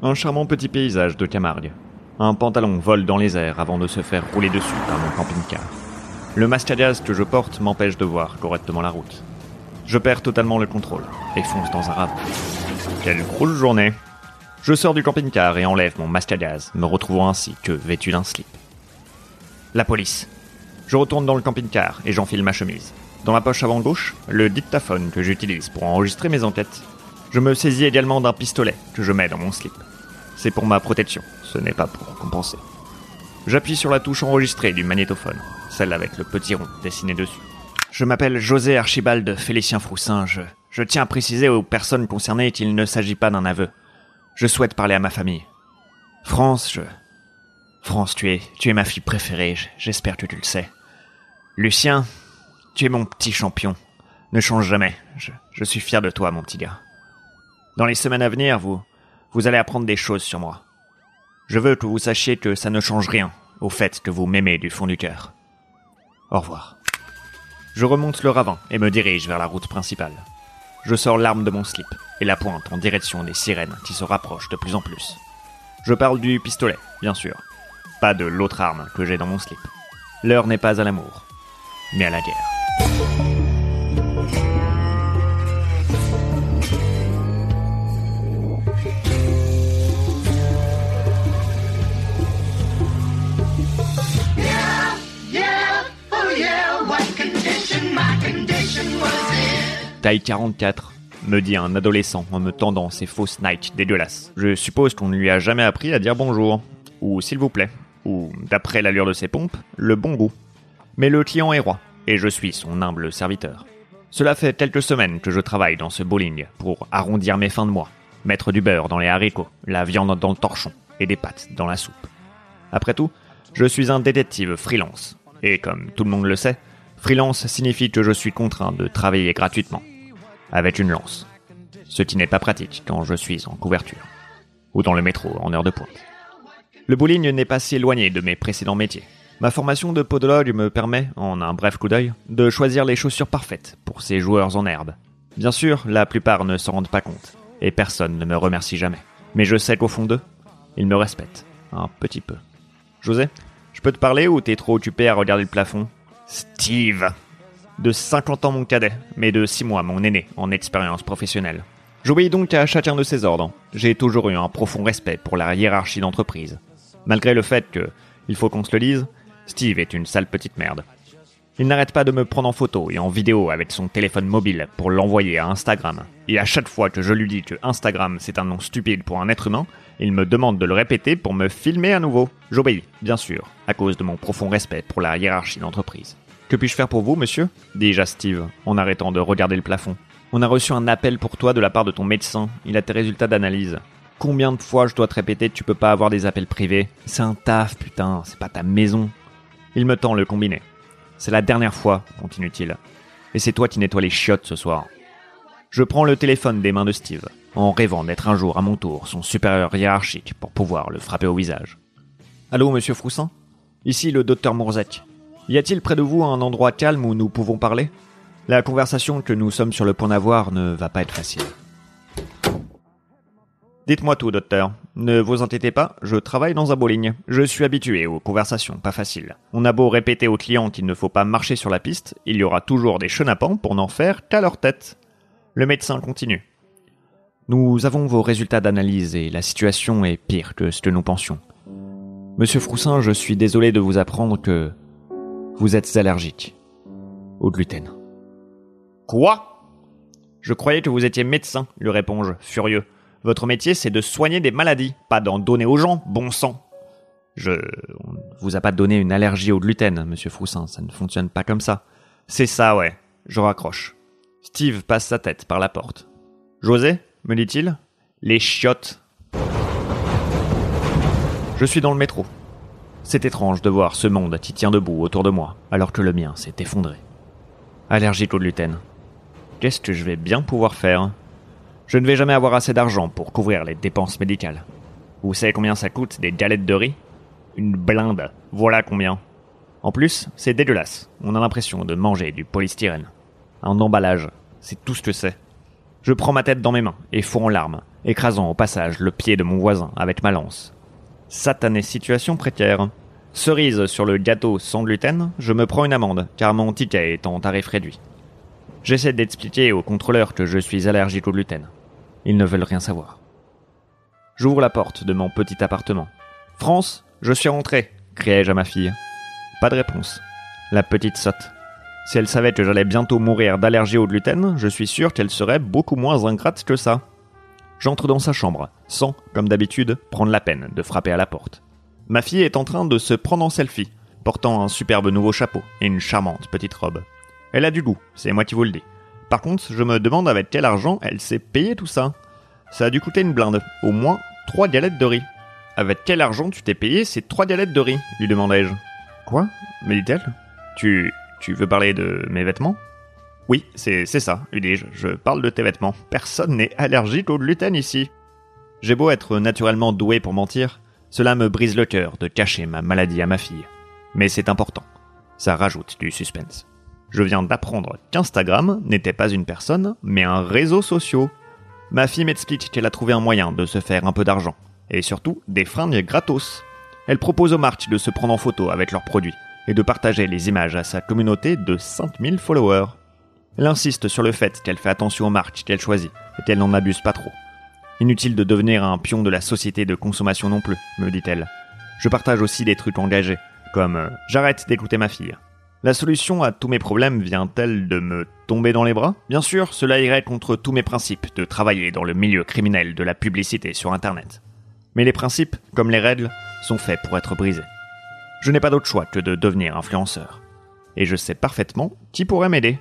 Un charmant petit paysage de Camargue. Un pantalon vole dans les airs avant de se faire rouler dessus par mon camping-car. Le mascadias que je porte m'empêche de voir correctement la route. Je perds totalement le contrôle et fonce dans un ravin. Quelle grosse journée Je sors du camping-car et enlève mon masque à gaz, me retrouvant ainsi que vêtu d'un slip. La police. Je retourne dans le camping-car et j'enfile ma chemise. Dans ma poche avant gauche, le dictaphone que j'utilise pour enregistrer mes enquêtes. Je me saisis également d'un pistolet que je mets dans mon slip. C'est pour ma protection, ce n'est pas pour compenser. J'appuie sur la touche enregistrée du magnétophone, celle avec le petit rond dessiné dessus. Je m'appelle José Archibald Félicien Froussin. Je, je tiens à préciser aux personnes concernées qu'il ne s'agit pas d'un aveu. Je souhaite parler à ma famille. France, je. France, tu es, tu es ma fille préférée, j'espère que tu le sais. Lucien, tu es mon petit champion. Ne change jamais. Je, je suis fier de toi, mon petit gars. Dans les semaines à venir, vous, vous allez apprendre des choses sur moi. Je veux que vous sachiez que ça ne change rien au fait que vous m'aimez du fond du cœur. Au revoir. Je remonte le ravin et me dirige vers la route principale. Je sors l'arme de mon slip et la pointe en direction des sirènes qui se rapprochent de plus en plus. Je parle du pistolet, bien sûr. Pas de l'autre arme que j'ai dans mon slip. L'heure n'est pas à l'amour, mais à la guerre. Taille 44, me dit un adolescent en me tendant ses fausses Nike dégueulasses. Je suppose qu'on ne lui a jamais appris à dire bonjour, ou s'il vous plaît, ou, d'après l'allure de ses pompes, le bon goût. Mais le client est roi, et je suis son humble serviteur. Cela fait quelques semaines que je travaille dans ce bowling pour arrondir mes fins de mois, mettre du beurre dans les haricots, la viande dans le torchon et des pâtes dans la soupe. Après tout, je suis un détective freelance, et comme tout le monde le sait, Freelance signifie que je suis contraint de travailler gratuitement, avec une lance. Ce qui n'est pas pratique quand je suis en couverture, ou dans le métro en heure de pointe. Le bowling n'est pas si éloigné de mes précédents métiers. Ma formation de podologue me permet, en un bref coup d'œil, de choisir les chaussures parfaites pour ces joueurs en herbe. Bien sûr, la plupart ne s'en rendent pas compte, et personne ne me remercie jamais. Mais je sais qu'au fond d'eux, ils me respectent, un petit peu. José, je peux te parler ou t'es trop occupé à regarder le plafond? Steve. De 50 ans mon cadet, mais de 6 mois mon aîné en expérience professionnelle. J'obéis donc à chacun de ses ordres. J'ai toujours eu un profond respect pour la hiérarchie d'entreprise. Malgré le fait que, il faut qu'on se le dise, Steve est une sale petite merde. Il n'arrête pas de me prendre en photo et en vidéo avec son téléphone mobile pour l'envoyer à Instagram. Et à chaque fois que je lui dis que Instagram c'est un nom stupide pour un être humain, il me demande de le répéter pour me filmer à nouveau. J'obéis, bien sûr, à cause de mon profond respect pour la hiérarchie d'entreprise. Que puis-je faire pour vous, monsieur? Dis-je à Steve, en arrêtant de regarder le plafond. On a reçu un appel pour toi de la part de ton médecin. Il a tes résultats d'analyse. Combien de fois je dois te répéter que tu peux pas avoir des appels privés? C'est un taf, putain, c'est pas ta maison. Il me tend le combiné. C'est la dernière fois, continue-t-il. Et c'est toi qui nettoies les chiottes ce soir. Je prends le téléphone des mains de Steve en rêvant d'être un jour à mon tour son supérieur hiérarchique pour pouvoir le frapper au visage. Allô, monsieur Froussin? Ici le docteur Mourzek. Y a-t-il près de vous un endroit calme où nous pouvons parler? La conversation que nous sommes sur le point d'avoir ne va pas être facile. Dites-moi tout, docteur. Ne vous inquiétez pas, je travaille dans un bowling. Je suis habitué aux conversations pas faciles. On a beau répéter aux clients qu'il ne faut pas marcher sur la piste, il y aura toujours des chenapans pour n'en faire qu'à leur tête. Le médecin continue. Nous avons vos résultats d'analyse et la situation est pire que ce que nous pensions. Monsieur Froussin, je suis désolé de vous apprendre que vous êtes allergique au gluten. Quoi? Je croyais que vous étiez médecin, lui réponds-je, furieux. Votre métier, c'est de soigner des maladies, pas d'en donner aux gens, bon sang. Je. On vous a pas donné une allergie au gluten, monsieur Froussin, ça ne fonctionne pas comme ça. C'est ça, ouais. Je raccroche. Steve passe sa tête par la porte. José me dit-il. Les chiottes. Je suis dans le métro. C'est étrange de voir ce monde qui tient debout autour de moi, alors que le mien s'est effondré. Allergique au gluten. Qu'est-ce que je vais bien pouvoir faire? Je ne vais jamais avoir assez d'argent pour couvrir les dépenses médicales. Vous savez combien ça coûte des galettes de riz? Une blinde. Voilà combien. En plus, c'est dégueulasse. On a l'impression de manger du polystyrène. Un emballage. C'est tout ce que c'est. Je prends ma tête dans mes mains et fous en larmes, écrasant au passage le pied de mon voisin avec ma lance. Satanée situation précaire. Cerise sur le gâteau sans gluten, je me prends une amende, car mon ticket est en tarif réduit. J'essaie d'expliquer aux contrôleurs que je suis allergique au gluten. Ils ne veulent rien savoir. J'ouvre la porte de mon petit appartement. France, je suis rentré, criai-je à ma fille. Pas de réponse. La petite sotte. Si elle savait que j'allais bientôt mourir d'allergie au gluten, je suis sûr qu'elle serait beaucoup moins ingrate que ça. J'entre dans sa chambre, sans, comme d'habitude, prendre la peine de frapper à la porte. Ma fille est en train de se prendre en selfie, portant un superbe nouveau chapeau et une charmante petite robe. Elle a du goût, c'est moi qui vous le dis. Par contre, je me demande avec quel argent elle s'est payé tout ça. Ça a dû coûter une blinde, au moins trois galettes de riz. Avec quel argent tu t'es payé ces trois galettes de riz lui demandai-je. Quoi? me dit-elle. Tu, tu veux parler de mes vêtements? Oui, c'est ça, lui dis-je. Je parle de tes vêtements. Personne n'est allergique au gluten ici. J'ai beau être naturellement doué pour mentir, cela me brise le cœur de cacher ma maladie à ma fille. Mais c'est important. Ça rajoute du suspense. Je viens d'apprendre qu'Instagram n'était pas une personne, mais un réseau social. Ma fille m'explique qu'elle a trouvé un moyen de se faire un peu d'argent, et surtout des fringues gratos. Elle propose aux marques de se prendre en photo avec leurs produits, et de partager les images à sa communauté de 5000 followers. Elle insiste sur le fait qu'elle fait attention aux marques qu'elle choisit, et qu'elle n'en abuse pas trop. Inutile de devenir un pion de la société de consommation non plus, me dit-elle. Je partage aussi des trucs engagés, comme euh, j'arrête d'écouter ma fille. La solution à tous mes problèmes vient-elle de me tomber dans les bras? Bien sûr, cela irait contre tous mes principes de travailler dans le milieu criminel de la publicité sur Internet. Mais les principes, comme les règles, sont faits pour être brisés. Je n'ai pas d'autre choix que de devenir influenceur. Et je sais parfaitement qui pourrait m'aider.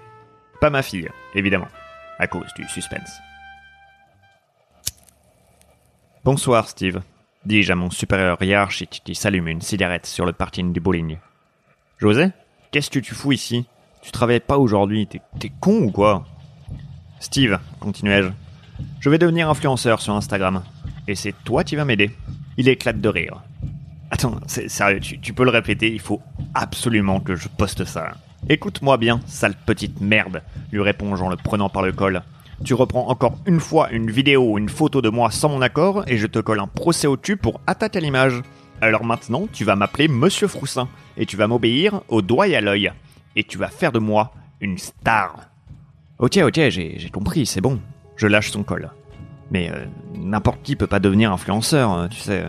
Pas ma fille, évidemment, à cause du suspense. Bonsoir, Steve, dis-je à mon supérieur hiérarchique qui s'allume une cigarette sur le parking du bowling. José, qu'est-ce que tu fous ici? Tu travailles pas aujourd'hui, t'es con ou quoi? Steve, continuai-je, je vais devenir influenceur sur Instagram. Et c'est toi qui vas m'aider. Il éclate de rire. Attends, c'est sérieux, tu, tu peux le répéter, il faut absolument que je poste ça. Écoute-moi bien, sale petite merde, lui réponds-je en le prenant par le col. Tu reprends encore une fois une vidéo ou une photo de moi sans mon accord et je te colle un procès au cul pour attaque à l'image. Alors maintenant, tu vas m'appeler Monsieur Froussin et tu vas m'obéir au doigt et à l'œil. Et tu vas faire de moi une star. Ok, ok, j'ai compris, c'est bon. Je lâche son col. Mais euh, n'importe qui peut pas devenir influenceur, hein, tu sais.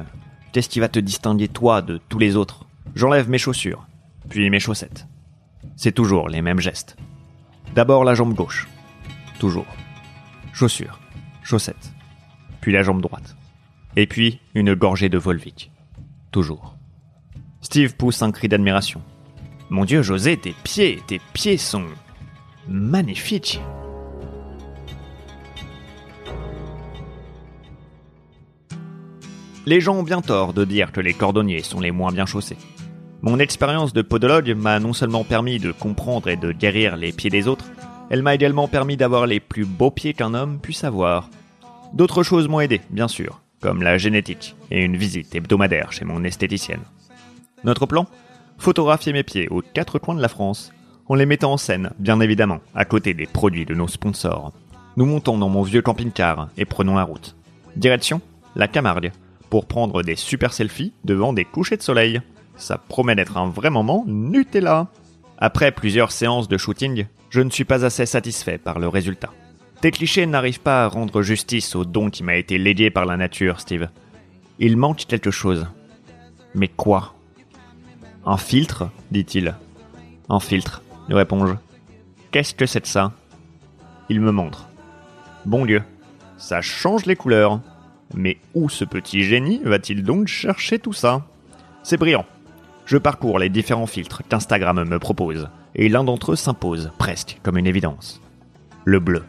Qu'est-ce qui va te distinguer toi de tous les autres? J'enlève mes chaussures, puis mes chaussettes. C'est toujours les mêmes gestes. D'abord la jambe gauche. Toujours. Chaussures, chaussettes. Puis la jambe droite. Et puis une gorgée de Volvic. Toujours. Steve pousse un cri d'admiration. Mon Dieu, José, tes pieds, tes pieds sont magnifiques. Les gens ont bien tort de dire que les cordonniers sont les moins bien chaussés. Mon expérience de podologue m'a non seulement permis de comprendre et de guérir les pieds des autres, elle m'a également permis d'avoir les plus beaux pieds qu'un homme puisse avoir. D'autres choses m'ont aidé, bien sûr, comme la génétique et une visite hebdomadaire chez mon esthéticienne. Notre plan? Photographier mes pieds aux quatre coins de la France, en les mettant en scène, bien évidemment, à côté des produits de nos sponsors. Nous montons dans mon vieux camping-car et prenons la route. Direction La Camargue, pour prendre des super selfies devant des couchers de soleil. Ça promet d'être un vrai moment Nutella. Après plusieurs séances de shooting, je ne suis pas assez satisfait par le résultat. Tes clichés n'arrivent pas à rendre justice au don qui m'a été légué par la nature, Steve. Il manque quelque chose. Mais quoi? Un filtre dit-il. Un filtre, lui réponds-je. Qu'est-ce que c'est de ça? Il me montre. Bon Dieu, ça change les couleurs. Mais où ce petit génie va-t-il donc chercher tout ça? C'est brillant. Je parcours les différents filtres qu'Instagram me propose, et l'un d'entre eux s'impose, presque comme une évidence. Le bleu.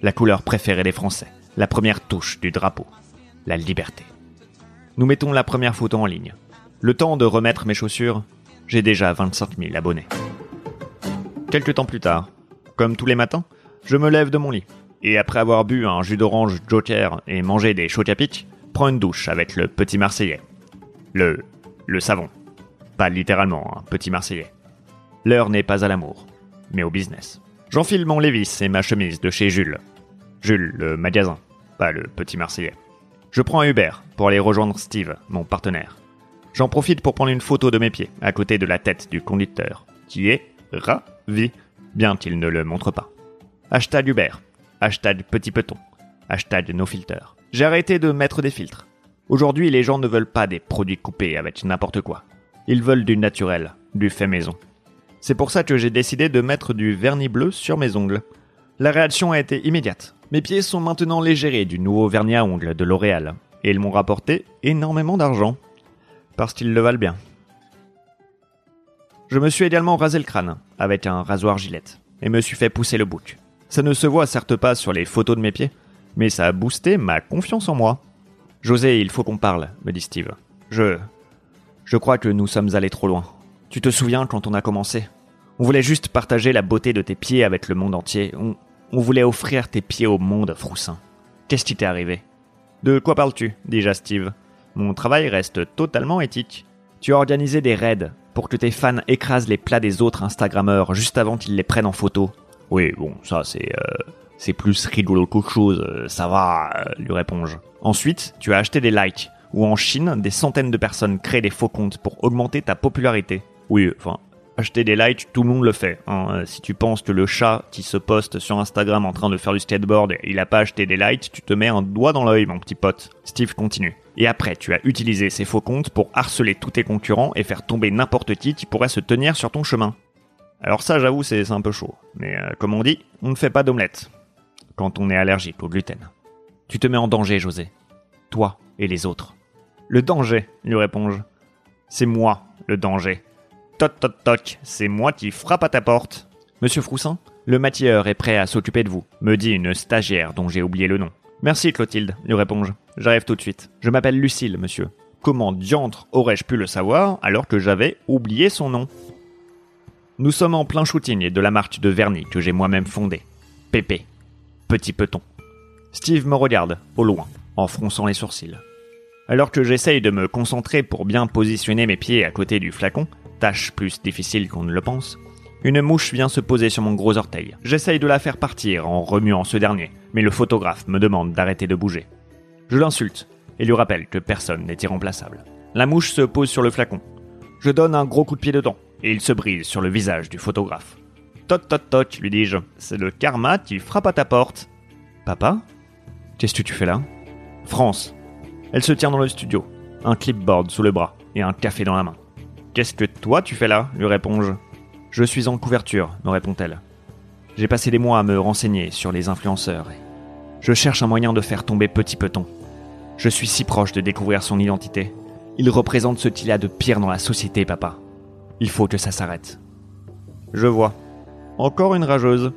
La couleur préférée des Français. La première touche du drapeau. La liberté. Nous mettons la première photo en ligne. Le temps de remettre mes chaussures, j'ai déjà 25 000 abonnés. Quelques temps plus tard, comme tous les matins, je me lève de mon lit, et après avoir bu un jus d'orange Joker et mangé des chocs à pic, prends une douche avec le petit Marseillais. Le... le savon. Pas littéralement un petit Marseillais. L'heure n'est pas à l'amour, mais au business. J'enfile mon Lévis et ma chemise de chez Jules. Jules, le magasin, pas le petit Marseillais. Je prends un Uber pour aller rejoindre Steve, mon partenaire. J'en profite pour prendre une photo de mes pieds à côté de la tête du conducteur, qui est ravi, bien qu'il ne le montre pas. Hashtag Uber, hashtag petit peton, hashtag no filter. J'ai arrêté de mettre des filtres. Aujourd'hui, les gens ne veulent pas des produits coupés avec n'importe quoi. Ils veulent du naturel, du fait maison. C'est pour ça que j'ai décidé de mettre du vernis bleu sur mes ongles. La réaction a été immédiate. Mes pieds sont maintenant légérés du nouveau vernis à ongles de L'Oréal, et ils m'ont rapporté énormément d'argent. Parce qu'ils le valent bien. Je me suis également rasé le crâne, avec un rasoir gilette, et me suis fait pousser le bouc. Ça ne se voit certes pas sur les photos de mes pieds, mais ça a boosté ma confiance en moi. José, il faut qu'on parle, me dit Steve. Je. Je crois que nous sommes allés trop loin. Tu te souviens quand on a commencé? On voulait juste partager la beauté de tes pieds avec le monde entier. On, voulait offrir tes pieds au monde, Froussin. Qu'est-ce qui t'est arrivé? De quoi parles-tu? dis-je à Steve. Mon travail reste totalement éthique. Tu as organisé des raids pour que tes fans écrasent les plats des autres Instagrammeurs juste avant qu'ils les prennent en photo. Oui, bon, ça c'est euh, c'est plus rigolo qu'autre chose. euh, Ça va, euh, lui réponds-je. Ensuite, tu as acheté des likes. Ou en Chine, des centaines de personnes créent des faux comptes pour augmenter ta popularité. Oui, enfin, acheter des likes, tout le monde le fait. hein. Euh, Si tu penses que le chat qui se poste sur Instagram en train de faire du skateboard, il a pas acheté des likes, tu te mets un doigt dans l'œil, mon petit pote. Steve continue. Et après, tu as utilisé ces faux comptes pour harceler tous tes concurrents et faire tomber n'importe qui qui pourrait se tenir sur ton chemin. Alors ça, j'avoue, c'est un peu chaud. Mais euh, comme on dit, on ne fait pas d'omelette quand on est allergique au gluten. Tu te mets en danger, José. Toi et les autres. Le danger, lui réponds-je. C'est moi, le danger. Toc toc toc, c'est moi qui frappe à ta porte. Monsieur Froussin, le maquilleur est prêt à s'occuper de vous, me dit une stagiaire dont j'ai oublié le nom. Merci Clotilde, lui réponds-je. J'arrive tout de suite. Je m'appelle Lucille, monsieur. Comment diantre aurais-je pu le savoir alors que j'avais oublié son nom? Nous sommes en plein shooting de la marque de vernis que j'ai moi-même fondée. Pépé. Petit peton. Steve me regarde, au loin, en fronçant les sourcils. Alors que j'essaye de me concentrer pour bien positionner mes pieds à côté du flacon, tâche plus difficile qu'on ne le pense, une mouche vient se poser sur mon gros orteil. J'essaye de la faire partir en remuant ce dernier, mais le photographe me demande d'arrêter de bouger. Je l'insulte et lui rappelle que personne n'est irremplaçable. La mouche se pose sur le flacon. Je donne un gros coup de pied dedans et il se brise sur le visage du photographe. Toc toc toc, lui dis-je, c'est le karma qui frappe à ta porte. Papa Qu'est-ce que tu fais là? France. Elle se tient dans le studio, un clipboard sous le bras et un café dans la main. Qu'est-ce que toi tu fais là? lui réponds-je. Je suis en couverture, me répond-elle. J'ai passé des mois à me renseigner sur les influenceurs je cherche un moyen de faire tomber Petit Peton. Je suis si proche de découvrir son identité. Il représente ce qu'il y a de pire dans la société, papa. Il faut que ça s'arrête. Je vois. Encore une rageuse.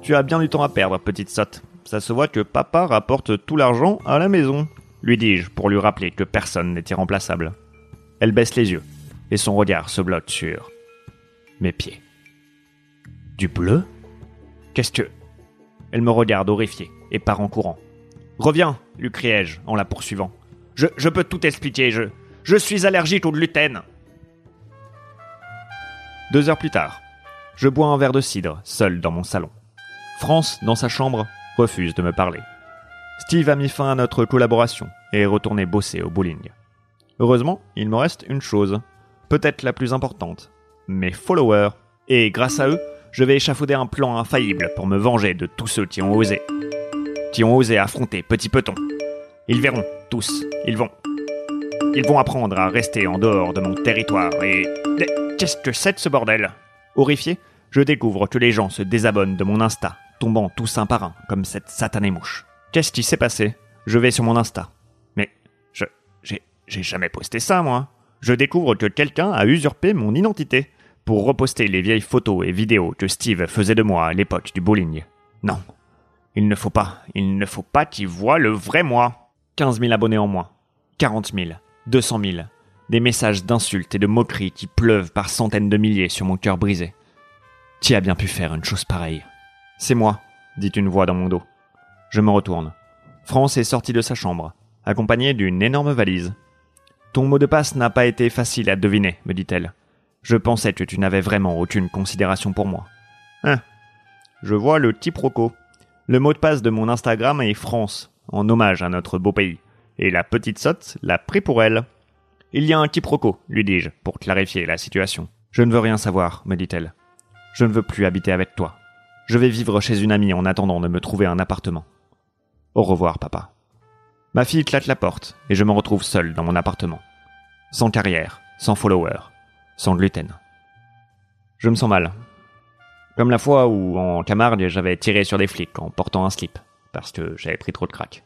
Tu as bien du temps à perdre, petite sotte. Ça se voit que papa rapporte tout l'argent à la maison, lui dis-je pour lui rappeler que personne n'est irremplaçable. Elle baisse les yeux, et son regard se bloque sur mes pieds. Du bleu? Qu'est-ce que... Elle me regarde horrifiée et part en courant. Reviens, lui criai-je en la poursuivant. Je, je peux tout expliquer, je... Je suis allergique au gluten. Deux heures plus tard, je bois un verre de cidre, seul dans mon salon. France, dans sa chambre, refuse de me parler. Steve a mis fin à notre collaboration et est retourné bosser au bowling. Heureusement, il me reste une chose, peut-être la plus importante, mes followers. Et grâce à eux, je vais échafauder un plan infaillible pour me venger de tous ceux qui ont osé. Qui ont osé affronter Petit Peton. Ils verront, tous, ils vont. Ils vont apprendre à rester en dehors de mon territoire et... Qu'est-ce que c'est de ce bordel Horrifié, je découvre que les gens se désabonnent de mon Insta, tombant tous un par un, comme cette satanée mouche. Qu'est-ce qui s'est passé? Je vais sur mon Insta. Mais je... j'ai... j'ai jamais posté ça, moi. Je découvre que quelqu'un a usurpé mon identité pour reposter les vieilles photos et vidéos que Steve faisait de moi à l'époque du bowling. Non. Il ne faut pas, il ne faut pas qu'il voit le vrai moi. 15 000 abonnés en moins. 40 000. 200 000. Des messages d'insultes et de moqueries qui pleuvent par centaines de milliers sur mon cœur brisé. Qui a bien pu faire une chose pareille? C'est moi, dit une voix dans mon dos. Je me retourne. France est sortie de sa chambre, accompagnée d'une énorme valise. Ton mot de passe n'a pas été facile à deviner, me dit-elle. Je pensais que tu n'avais vraiment aucune considération pour moi. Hein Je vois le quiproquo. Le mot de passe de mon Instagram est France, en hommage à notre beau pays. Et la petite sotte l'a pris pour elle. Il y a un quiproquo, lui dis-je, pour clarifier la situation. Je ne veux rien savoir, me dit-elle. Je ne veux plus habiter avec toi. Je vais vivre chez une amie en attendant de me trouver un appartement. Au revoir, papa. Ma fille claque la porte et je me retrouve seul dans mon appartement. Sans carrière, sans follower, sans gluten. Je me sens mal. Comme la fois où, en Camargue, j'avais tiré sur des flics en portant un slip, parce que j'avais pris trop de crack.